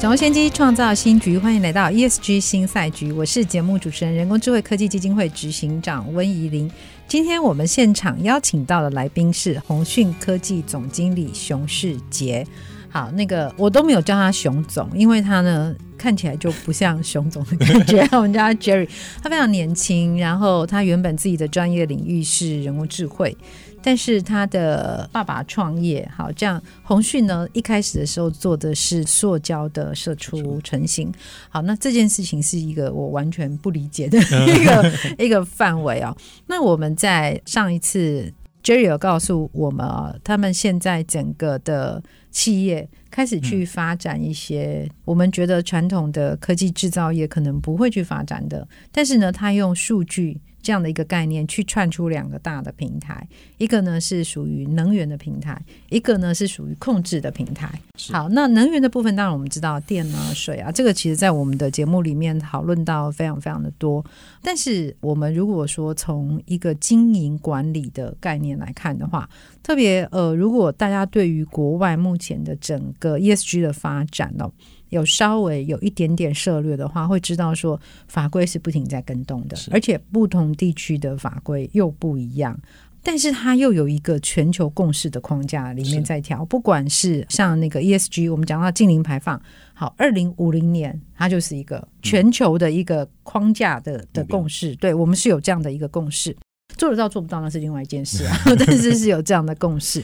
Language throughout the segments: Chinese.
掌握先机，创造新局。欢迎来到 ESG 新赛局，我是节目主持人、人工智慧科技基金会执行长温怡玲。今天我们现场邀请到的来宾是鸿讯科技总经理熊世杰。好，那个我都没有叫他熊总，因为他呢看起来就不像熊总的感觉。我们叫他 Jerry，他非常年轻，然后他原本自己的专业领域是人工智慧。但是他的爸爸创业，好，这样鸿讯呢，一开始的时候做的是塑胶的射出成型，好，那这件事情是一个我完全不理解的 一个一个范围哦。那我们在上一次 Jerry 有告诉我们啊，他们现在整个的企业开始去发展一些我们觉得传统的科技制造业可能不会去发展的，但是呢，他用数据。这样的一个概念去串出两个大的平台，一个呢是属于能源的平台，一个呢是属于控制的平台。好，那能源的部分，当然我们知道电啊、水啊，这个其实在我们的节目里面讨论到非常非常的多。但是我们如果说从一个经营管理的概念来看的话，特别呃，如果大家对于国外目前的整个 ESG 的发展哦。有稍微有一点点涉略的话，会知道说法规是不停在跟动的，而且不同地区的法规又不一样，但是它又有一个全球共识的框架里面在调。不管是像那个 ESG，我们讲到净零排放，好，二零五零年它就是一个全球的一个框架的的共识。对，我们是有这样的一个共识，做得到做不到那是另外一件事啊，但是是有这样的共识。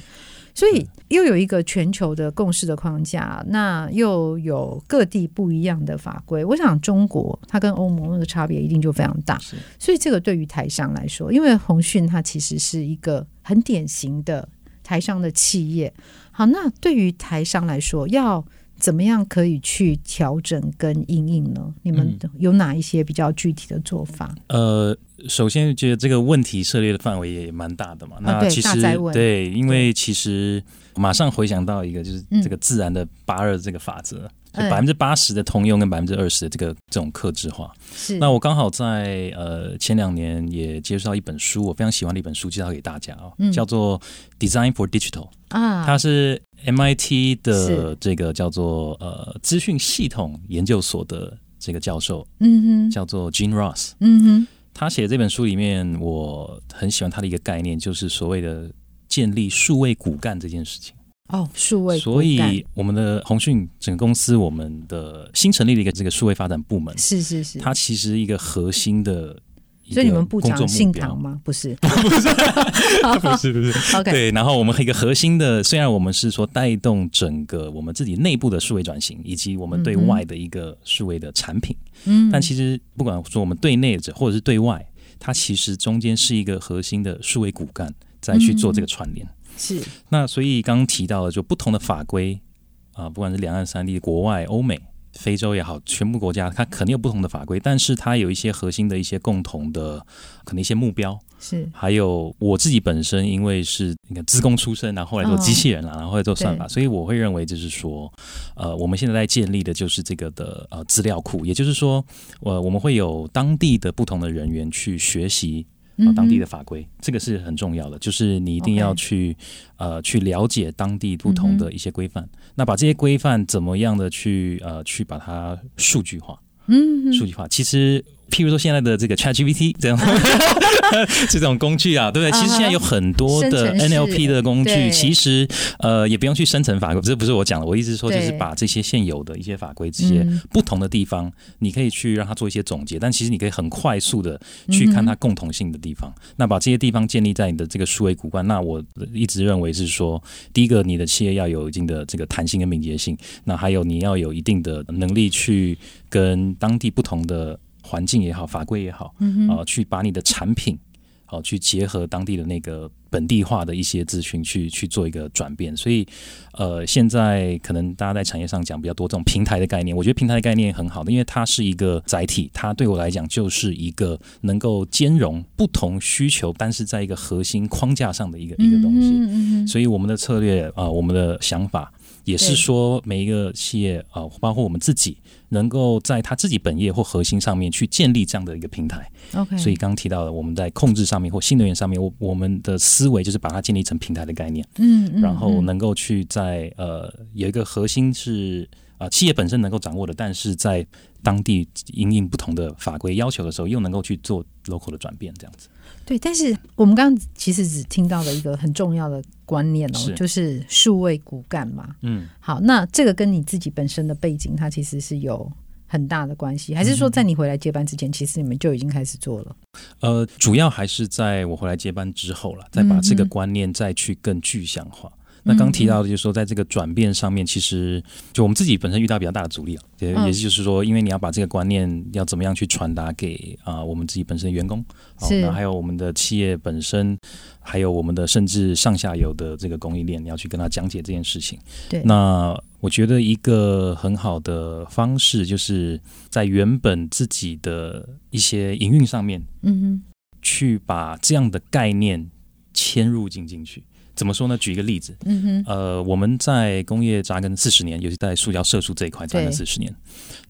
所以又有一个全球的共识的框架，那又有各地不一样的法规。我想中国它跟欧盟那个差别一定就非常大。所以这个对于台商来说，因为鸿讯它其实是一个很典型的台商的企业。好，那对于台商来说，要怎么样可以去调整跟应应呢？你们有哪一些比较具体的做法？呃。首先，觉得这个问题涉猎的范围也蛮大的嘛。那其实对，因为其实马上回想到一个，就是这个自然的八二这个法则，百分之八十的通用跟百分之二十的这个这种克制化。是。那我刚好在呃前两年也接触到一本书，我非常喜欢的一本书，介绍给大家哦，叫做《Design for Digital》啊，它是 MIT 的这个叫做呃资讯系统研究所的这个教授，嗯哼，叫做 Gene Ross，嗯哼。他写的这本书里面，我很喜欢他的一个概念，就是所谓的建立数位骨干这件事情。哦，数位骨干。所以我们的鸿讯整个公司，我们的新成立的一个这个数位发展部门，是是是，它其实一个核心的。所以你们不讲姓唐吗？不是，不是，不是，不是。OK，对。然后我们一个核心的，虽然我们是说带动整个我们自己内部的数位转型，以及我们对外的一个数位的产品，嗯，但其实不管说我们对内者或者是对外，它其实中间是一个核心的数位骨干，再去做这个串联。是。那所以刚刚提到的，就不同的法规啊，不管是两岸三地、国外、欧美。非洲也好，全部国家它肯定有不同的法规，但是它有一些核心的一些共同的可能一些目标是。还有我自己本身，因为是你看资工出身，然后后来做机器人了，然后后来做算法，所以我会认为就是说，呃，我们现在在建立的就是这个的呃资料库，也就是说，呃，我们会有当地的不同的人员去学习。啊，当地的法规，这个是很重要的，就是你一定要去、呃去了解当地不同的一些规范、嗯，那把这些规范怎么样的去呃去把它数据化，嗯，数据化，其实。譬如说现在的这个 ChatGPT 这样 这种工具啊，对不对？其实现在有很多的 NLP 的工具，其实呃也不用去生成法规，这不是我讲的。我意思是说，就是把这些现有的一些法规，这些不同的地方，你可以去让它做一些总结。但其实你可以很快速的去看它共同性的地方。那把这些地方建立在你的这个数位骨干。那我一直认为是说，第一个，你的企业要有一定的这个弹性跟敏捷性。那还有你要有一定的能力去跟当地不同的。环境也好，法规也好，啊、去把你的产品啊、哦，去结合当地的那个本地化的一些资讯，去去做一个转变。所以，呃，现在可能大家在产业上讲比较多这种平台的概念，我觉得平台的概念很好的，因为它是一个载体，它对我来讲就是一个能够兼容不同需求，但是在一个核心框架上的一个一个东西。嗯嗯嗯。所以我们的策略啊，呃，我们的想法也是说，每一个企业啊，呃，包括我们自己。能够在他自己本业或核心上面去建立这样的一个平台，OK。所以刚刚提到的，我们在控制上面或新能源上面，我我们的思维就是把它建立成平台的概念，嗯，嗯，然后能够去在呃有一个核心是啊、呃、企业本身能够掌握的，但是在当地因应不同的法规要求的时候，又能够去做 local 的转变，这样子。对，但是我们刚刚其实只听到了一个很重要的观念哦，是。就是数位骨干嘛。嗯，好，那这个跟你自己本身的背景，它其实是有很大的关系，还是说在你回来接班之前，嗯、其实你们就已经开始做了？呃，主要还是在我回来接班之后了，再把这个观念再去更具象化。嗯那刚提到的，就是说，在这个转变上面，其实就我们自己本身遇到比较大的阻力啊，也也就是说，因为你要把这个观念要怎么样去传达给啊我们自己本身的员工，是，那还有我们的企业本身，还有我们的甚至上下游的这个供应链，你要去跟他讲解这件事情。对，那我觉得一个很好的方式，就是在原本自己的一些营运上面，嗯哼，去把这样的概念迁入进进去。怎么说呢？举一个例子，嗯哼，呃，我们在工业扎根四十年，尤其在塑胶射出这一块扎根四十年。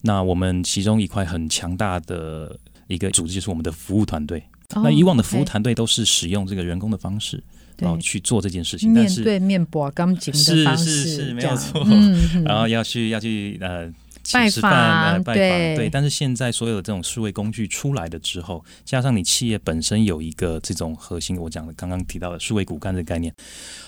那我们其中一块很强大的一个组织就是我们的服务团队。哦、那以往的服务团队都是使用这个人工的方式，然后去做这件事情，但是面对面拨钢筋的方式，是是是没有错。嗯、然后要去要去呃。拜访，拜访，对，对。但是现在所有的这种数位工具出来的之后，加上你企业本身有一个这种核心，我讲的刚刚提到的数位骨干的概念，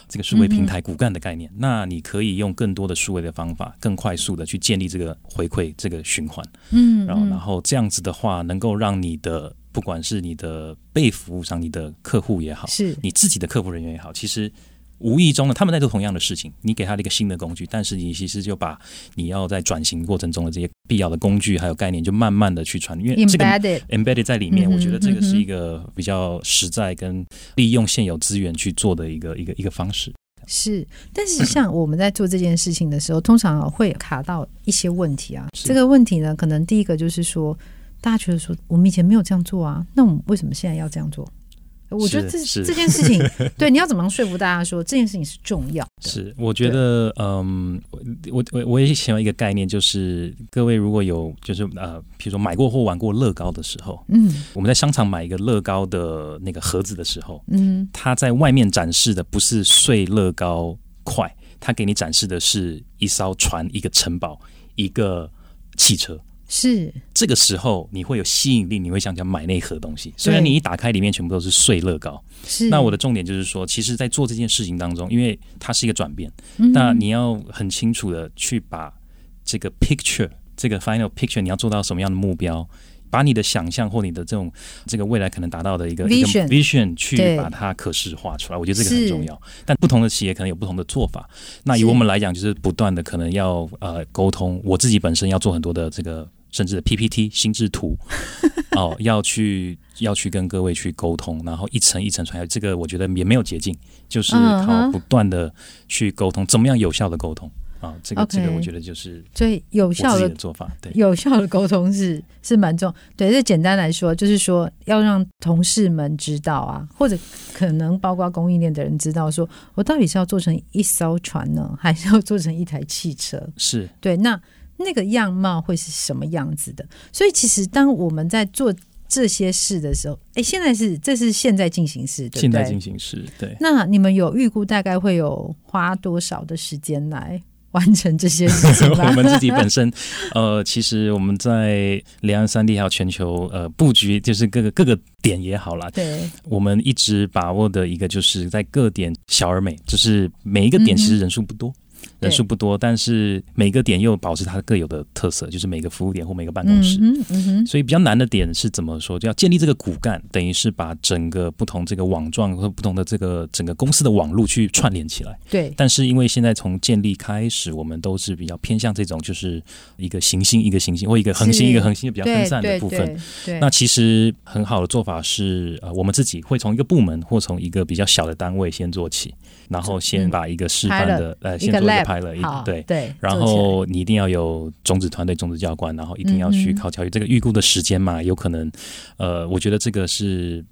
这个数位平台骨干的概念，嗯、那你可以用更多的数位的方法，更快速的去建立这个回馈这个循环。嗯，然后然后这样子的话，能够让你的不管是你的被服务商，你的客户也好，是你自己的客服人员也好，其实。无意中呢，他们在做同样的事情。你给他了一个新的工具，但是你其实就把你要在转型过程中的这些必要的工具还有概念，就慢慢的去传，因为这个 embedded embedded 在里面。我觉得这个是一个比较实在跟利用现有资源去做的一个一个一个方式。是，但是像我们在做这件事情的时候，通常会卡到一些问题啊。这个问题呢，可能第一个就是说，大家觉得说我们以前没有这样做啊，那我们为什么现在要这样做？我觉得这这件事情，对，你要怎么说服大家说这件事情是重要的？是，我觉得，嗯，我我我也想要一个概念，就是各位如果有就是呃，比如说买过或玩过乐高的时候，嗯，我们在商场买一个乐高的那个盒子的时候，嗯，它在外面展示的不是碎乐高块，它给你展示的是一艘船、一个城堡、一个汽车。是这个时候你会有吸引力，你会想想买那盒东西。虽然你一打开里面全部都是碎乐高，是。那我的重点就是说，其实，在做这件事情当中，因为它是一个转变，嗯、那你要很清楚的去把这个 picture，这个 final picture，你要做到什么样的目标，把你的想象或你的这种这个未来可能达到的一个 vision, vision 去把它可视化出来。我觉得这个很重要。但不同的企业可能有不同的做法。那以我们来讲，就是不断的可能要呃沟通。我自己本身要做很多的这个。甚至 PPT 心智图 哦，要去要去跟各位去沟通，然后一层一层传下去。这个我觉得也没有捷径，就是靠不断的去沟通，怎么样有效的沟通啊？这个这个我觉得就是最有效的做法。对，有效的沟通是是蛮重。对，这简单来说就是说要让同事们知道啊，或者可能包括供应链的人知道，说我到底是要做成一艘船呢，还是要做成一台汽车？是对那。那个样貌会是什么样子的？所以其实当我们在做这些事的时候，哎，现在是这是现在进行式，对不对？现在进行式，对。那你们有预估大概会有花多少的时间来完成这些事情？我们自己本身，呃，其实我们在两岸三地还有全球呃布局，就是各个各个点也好啦。对。我们一直把握的一个就是在各点小而美，就是每一个点其实人数不多。嗯人数不多，但是每个点又保持它各有的特色，就是每个服务点或每个办公室。嗯嗯，所以比较难的点是怎么说？就要建立这个骨干，等于是把整个不同这个网状和不同的这个整个公司的网络去串联起来。对。但是因为现在从建立开始，我们都是比较偏向这种，就是一个行星一个行星或一个恒星一个恒星比较分散的部分。那其实很好的做法是，呃，我们自己会从一个部门或从一个比较小的单位先做起。然后先把一个示范的，嗯、呃，先做一个 pilot，对对，然后你一定要有种子团队、种子教官，然后一定要去考教育。这个预估的时间嘛，有可能，呃，我觉得这个是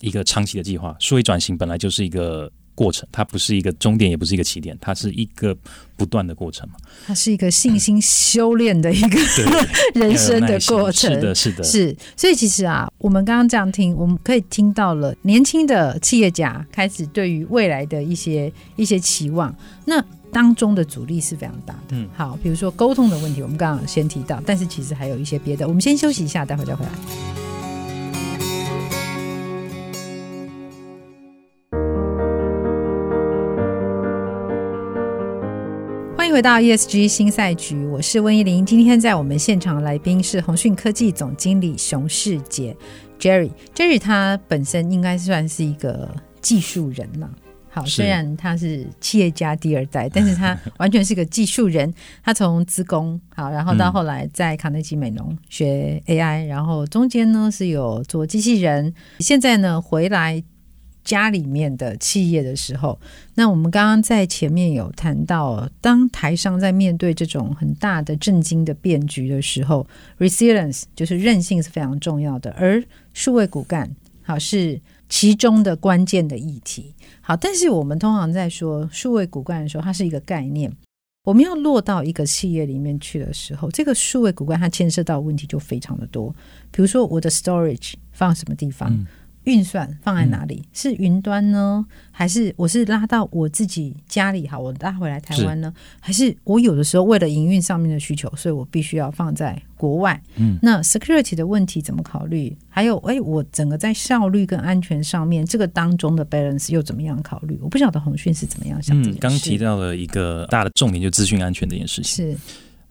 一个长期的计划。数位转型本来就是一个。过程，它不是一个终点，也不是一个起点，它是一个不断的过程嘛。它是一个信心修炼的一个、嗯、人生的过程。是的，是的，是。所以其实啊，我们刚刚这样听，我们可以听到了年轻的企业家开始对于未来的一些一些期望。那当中的阻力是非常大的。嗯，好，比如说沟通的问题，我们刚刚先提到，但是其实还有一些别的。我们先休息一下，待会再回来。回到 ESG 新赛局，我是温依玲。今天在我们现场的来宾是鸿讯科技总经理熊世杰 Jerry。Jerry 他本身应该算是一个技术人了。好，虽然他是企业家第二代，但是他 完全是个技术人。他从资工好，然后到后来在卡内基美农学 AI，然后中间呢是有做机器人，现在呢回来。家里面的企业的时候，那我们刚刚在前面有谈到，当台商在面对这种很大的震惊的变局的时候，resilience 就是韧性是非常重要的，而数位骨干好是其中的关键的议题。好，但是我们通常在说数位骨干的时候，它是一个概念，我们要落到一个企业里面去的时候，这个数位骨干它牵涉到问题就非常的多，比如说我的 storage 放什么地方。运算放在哪里？嗯、是云端呢，还是我是拉到我自己家里？好，我拉回来台湾呢？是还是我有的时候为了营运上面的需求，所以我必须要放在国外？嗯，那 security 的问题怎么考虑？还有，哎，我整个在效率跟安全上面，这个当中的 balance 又怎么样考虑？我不晓得红讯是怎么样想。嗯，刚提到了一个大的重点，就资讯安全这件事情。是。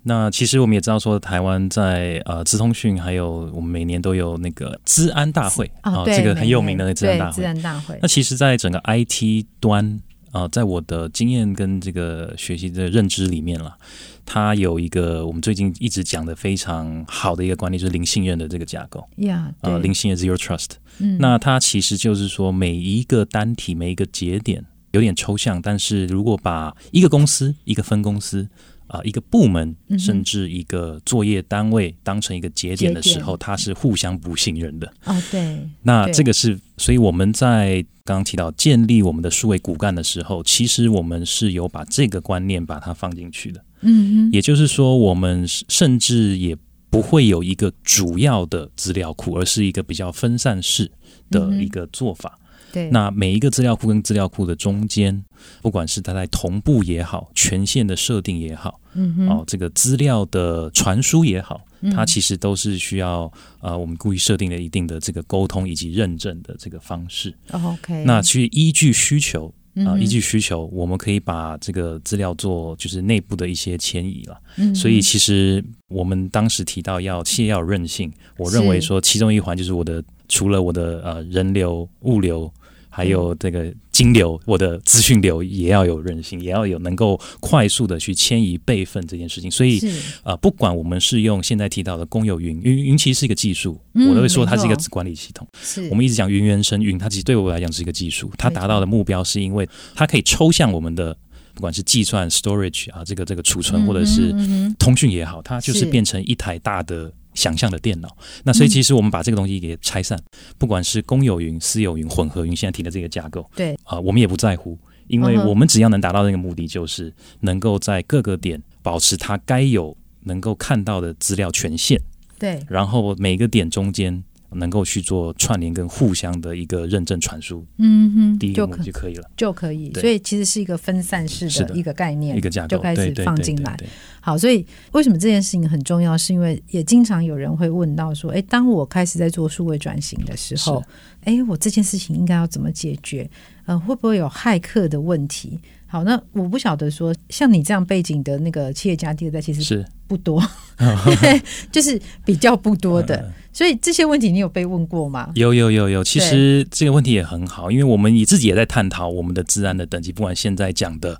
那其实我们也知道，说台湾在呃资通讯，还有我们每年都有那个资安大会啊、哦，这个很有名的那资安大会。资安大会。那其实，在整个 IT 端啊、呃，在我的经验跟这个学习的认知里面了，它有一个我们最近一直讲的非常好的一个观念，就是零信任的这个架构。呀，呃，零信任 Zero Trust。嗯。那它其实就是说，每一个单体，每一个节点，有点抽象，但是如果把一个公司，一个分公司。啊，一个部门甚至一个作业单位当成一个节点的时候，它是互相不信任的。哦，对。那这个是，所以我们在刚刚提到建立我们的数位骨干的时候，其实我们是有把这个观念把它放进去的。嗯嗯。也就是说，我们甚至也不会有一个主要的资料库，而是一个比较分散式的一个做法。对，那每一个资料库跟资料库的中间，不管是它在同步也好，权限的设定也好，嗯哼，哦，这个资料的传输也好，它其实都是需要呃，我们故意设定了一定的这个沟通以及认证的这个方式。OK，那去依据需求啊，依据需求，我们可以把这个资料做就是内部的一些迁移了。嗯，所以其实我们当时提到要企业要有韧性，我认为说其中一环就是我的除了我的呃人流物流。还有这个金流，我的资讯流也要有韧性，也要有能够快速的去迁移备份这件事情。所以，呃，不管我们是用现在提到的公有云，云云其实是一个技术，我都会说它是一个管理系统。是我们一直讲云原生云，它其实对我来讲是一个技术。它达到的目标是因为它可以抽象我们的，不管是计算 storage 啊，这个这个储存或者是通讯也好，它就是变成一台大的。想象的电脑，那所以其实我们把这个东西给拆散，嗯、不管是公有云、私有云、混合云，现在提的这个架构，对。啊、呃，我们也不在乎，因为我们只要能达到那个目的，就是能够在各个点保持它该有能够看到的资料权限，对，然后每个点中间。能够去做串联跟互相的一个认证传输，嗯哼，第一个就可以了，就可以。所以其实是一个分散式的一个概念，一个架构就开始放进来。好，所以为什么这件事情很重要？是因为也经常有人会问到说，哎，当我开始在做数位转型的时候，哎，我这件事情应该要怎么解决？呃，会不会有骇客的问题？好，那我不晓得说，像你这样背景的那个企业家第二代，其实是不多，就是比较不多的。所以这些问题你有被问过吗？有有有有，其实这个问题也很好，因为我们你自己也在探讨我们的治安的等级，不管现在讲的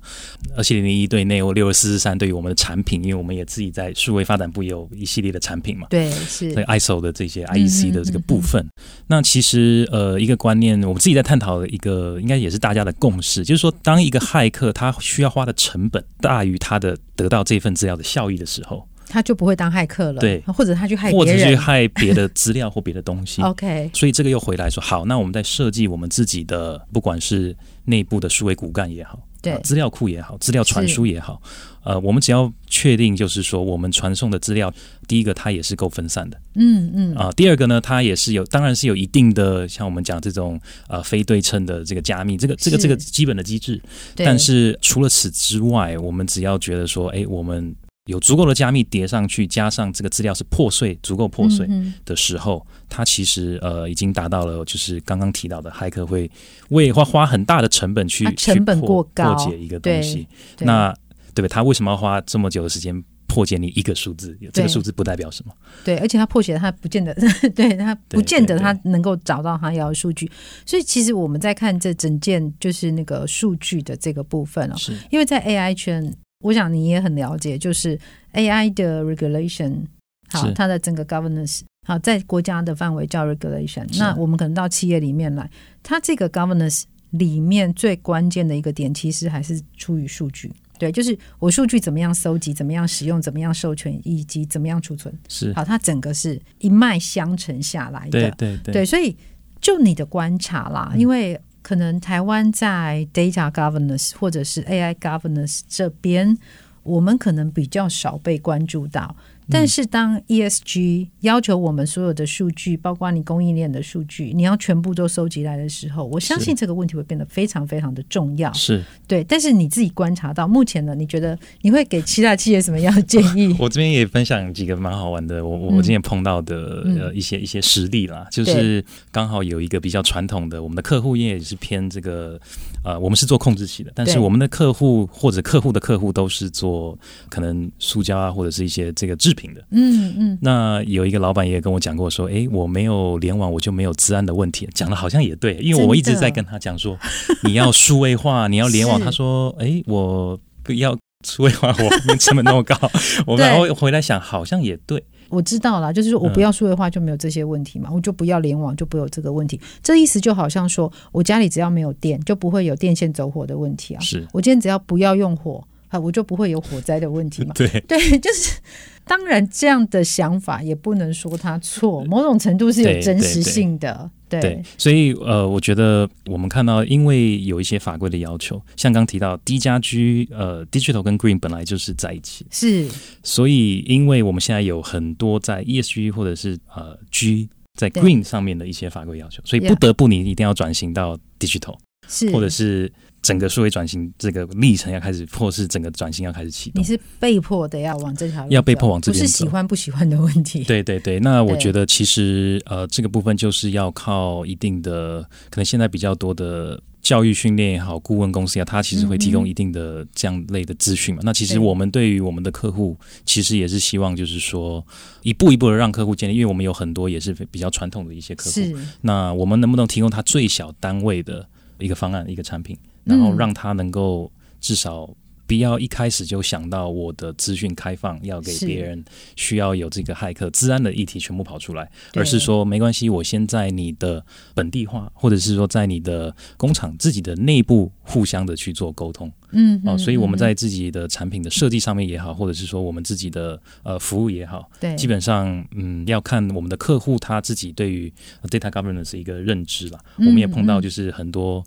二七零零一对内或六二四四三对于我们的产品，因为我们也自己在数位发展部也有一系列的产品嘛，对，是所以 ISO 的这些 IEC 的这个部分。那其实呃一个观念，我们自己在探讨的一个，应该也是大家的共识，就是说，当一个骇客他需要花的成本大于他的得到这份资料的效益的时候。他就不会当骇客了，对，或者他去害或者去害别的资料或别的东西。OK，所以这个又回来说，好，那我们在设计我们自己的，不管是内部的数位骨干也好，对，资料库也好，资料传输也好，呃，我们只要确定，就是说我们传送的资料，第一个它也是够分散的，嗯嗯，啊、呃，第二个呢，它也是有，当然是有一定的，像我们讲这种呃非对称的这个加密，这个这个这个基本的机制。但是除了此之外，我们只要觉得说，哎，我们。有足够的加密叠上去，加上这个资料是破碎，足够破碎的时候，嗯、它其实呃已经达到了，就是刚刚提到的，骇客会为花花很大的成本去成本过高破解一个东西。那对不对？他为什么要花这么久的时间破解你一个数字？这个数字不代表什么？对，而且他破解他不见得，对他不见得他能够找到他要的数据。所以其实我们在看这整件就是那个数据的这个部分哦，是因为在 AI 圈。我想你也很了解，就是 AI 的 regulation，好，它的整个 governance，好，在国家的范围叫 regulation。那我们可能到企业里面来，它这个 governance 里面最关键的一个点，其实还是出于数据。对，就是我数据怎么样收集，怎么样使用，怎么样授权，以及怎么样储存。是，好，它整个是一脉相承下来的。对对对，对，所以就你的观察啦，因为。可能台湾在 data governance 或者是 AI governance 这边，我们可能比较少被关注到。但是，当 ESG 要求我们所有的数据，包括你供应链的数据，你要全部都收集来的时候，我相信这个问题会变得非常非常的重要。是。对，但是你自己观察到目前呢，你觉得你会给其他企业什么样的建议？我这边也分享几个蛮好玩的，我我今天碰到的呃一些、嗯、一些实例啦，就是刚好有一个比较传统的，我们的客户业也是偏这个呃，我们是做控制器的，但是我们的客户或者客户的客户都是做可能塑胶啊或者是一些这个制品。的，嗯嗯，那有一个老板也跟我讲过说，哎，我没有联网，我就没有治安的问题。讲的好像也对，因为我一直在跟他讲说，你要数位化，你要联网。他说，哎，我要数位化，我成本那么高，我然后回来想，好像也对。我知道了，就是说我不要数位化就没有这些问题嘛，我就不要联网就不会有这个问题。这意思就好像说我家里只要没有电，就不会有电线走火的问题啊。是我今天只要不要用火。啊，我就不会有火灾的问题嘛？对对，就是当然这样的想法也不能说它错，某种程度是有真实性的。对，所以呃，我觉得我们看到，因为有一些法规的要求，像刚提到低家居呃，Digital 跟 Green 本来就是在一起，是，所以因为我们现在有很多在 ESG 或者是呃 G 在 Green 上面的一些法规要求，所以不得不你一定要转型到 Digital，是，或者是。整个数位转型这个历程要开始，或是整个转型要开始启动，你是被迫的要往这条路，要被迫往这边走，不是喜欢不喜欢的问题。对对对，那我觉得其实呃，这个部分就是要靠一定的，可能现在比较多的教育训练也好，顾问公司啊，它其实会提供一定的这样类的资讯嘛。嗯、那其实我们对于我们的客户，其实也是希望就是说一步一步的让客户建立，因为我们有很多也是比较传统的一些客户，那我们能不能提供他最小单位的一个方案，一个产品？然后让他能够至少不要一开始就想到我的资讯开放要给别人，需要有这个骇客治安的议题全部跑出来，而是说没关系，我先在你的本地化，或者是说在你的工厂自己的内部互相的去做沟通。嗯，哦，所以我们在自己的产品的设计上面也好，或者是说我们自己的呃服务也好，对，基本上嗯要看我们的客户他自己对于 data governance 一个认知了。我们也碰到就是很多。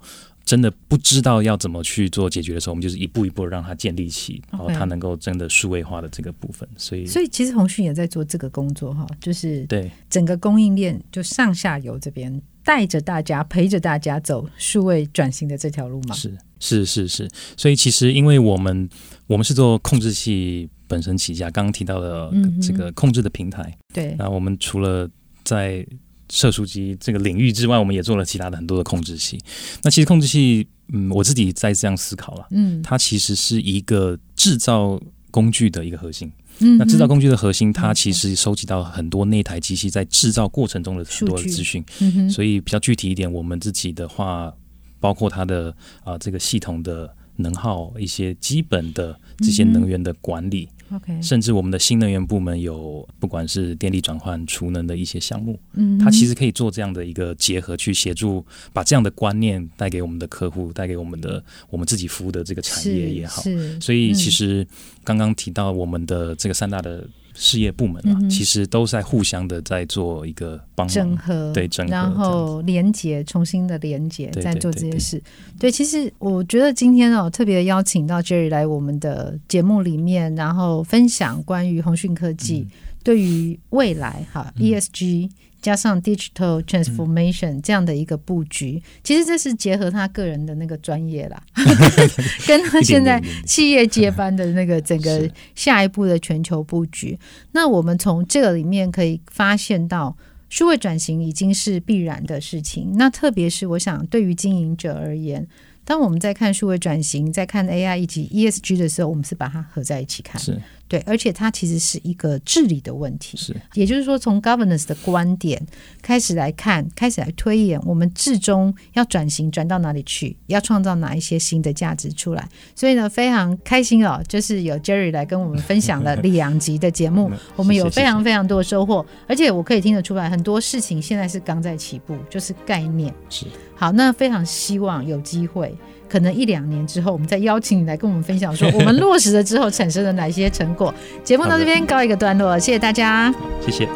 真的不知道要怎么去做解决的时候，我们就是一步一步让它建立起，然后它能够真的数位化的这个部分。所以，所以其实鸿讯也在做这个工作哈，就是对。整个供应链就上下游这边带着大家陪着大家走数位转型的这条路嘛。是是是是，所以其实因为我们我们是做控制器本身起家，刚刚提到的这个控制的平台，对，那我们除了在射出机这个领域之外，我们也做了其他的很多的控制器。那其实控制器嗯，我自己在这样思考了，嗯，它其实是一个制造工具的一个核心。嗯，那制造工具的核心，它其实收集到很多那台机器在制造过程中的很多的资讯。嗯，所以比较具体一点，我们自己的话，包括它的啊、呃、这个系统的能耗，一些基本的这些能源的管理。嗯 OK，甚至我们的新能源部门有不管是电力转换、储能的一些项目，嗯，它其实可以做这样的一个结合，去协助把这样的观念带给我们的客户，带给我们的我们自己服务的这个产业也好。所以其实刚刚提到我们的这个三大的。事业部门啊，嗯、其实都在互相的在做一个帮整合，对整合，然后连接，重新的连接，在做这些事。对，其实我觉得今天哦，特别邀请到 Jerry 来我们的节目里面，然后分享关于鸿讯科技对于未来哈、嗯、ESG。加上 digital transformation 这样的一个布局，嗯、其实这是结合他个人的那个专业啦，跟他现在企业接班的那个整个下一步的全球布局。那我们从这个里面可以发现到，数位转型已经是必然的事情。那特别是我想，对于经营者而言，当我们在看数位转型、在看 AI 以及 ESG 的时候，我们是把它合在一起看。是。对，而且它其实是一个治理的问题，是，也就是说，从 governance 的观点开始来看，开始来推演，我们至终要转型转到哪里去，要创造哪一些新的价值出来。所以呢，非常开心哦，就是有 Jerry 来跟我们分享了两集的节目，我们有非常非常多的收获，而且我可以听得出来，很多事情现在是刚在起步，就是概念。是，好，那非常希望有机会。可能一两年之后，我们再邀请你来跟我们分享，说 我们落实了之后产生了哪些成果。节目到这边告一个段落，谢谢大家，谢谢。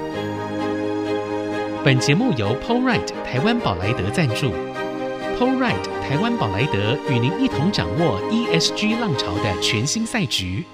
本节目由 PowerRight 台湾宝莱德赞助，PowerRight 台湾宝莱德与您一同掌握 ESG 浪潮的全新赛局。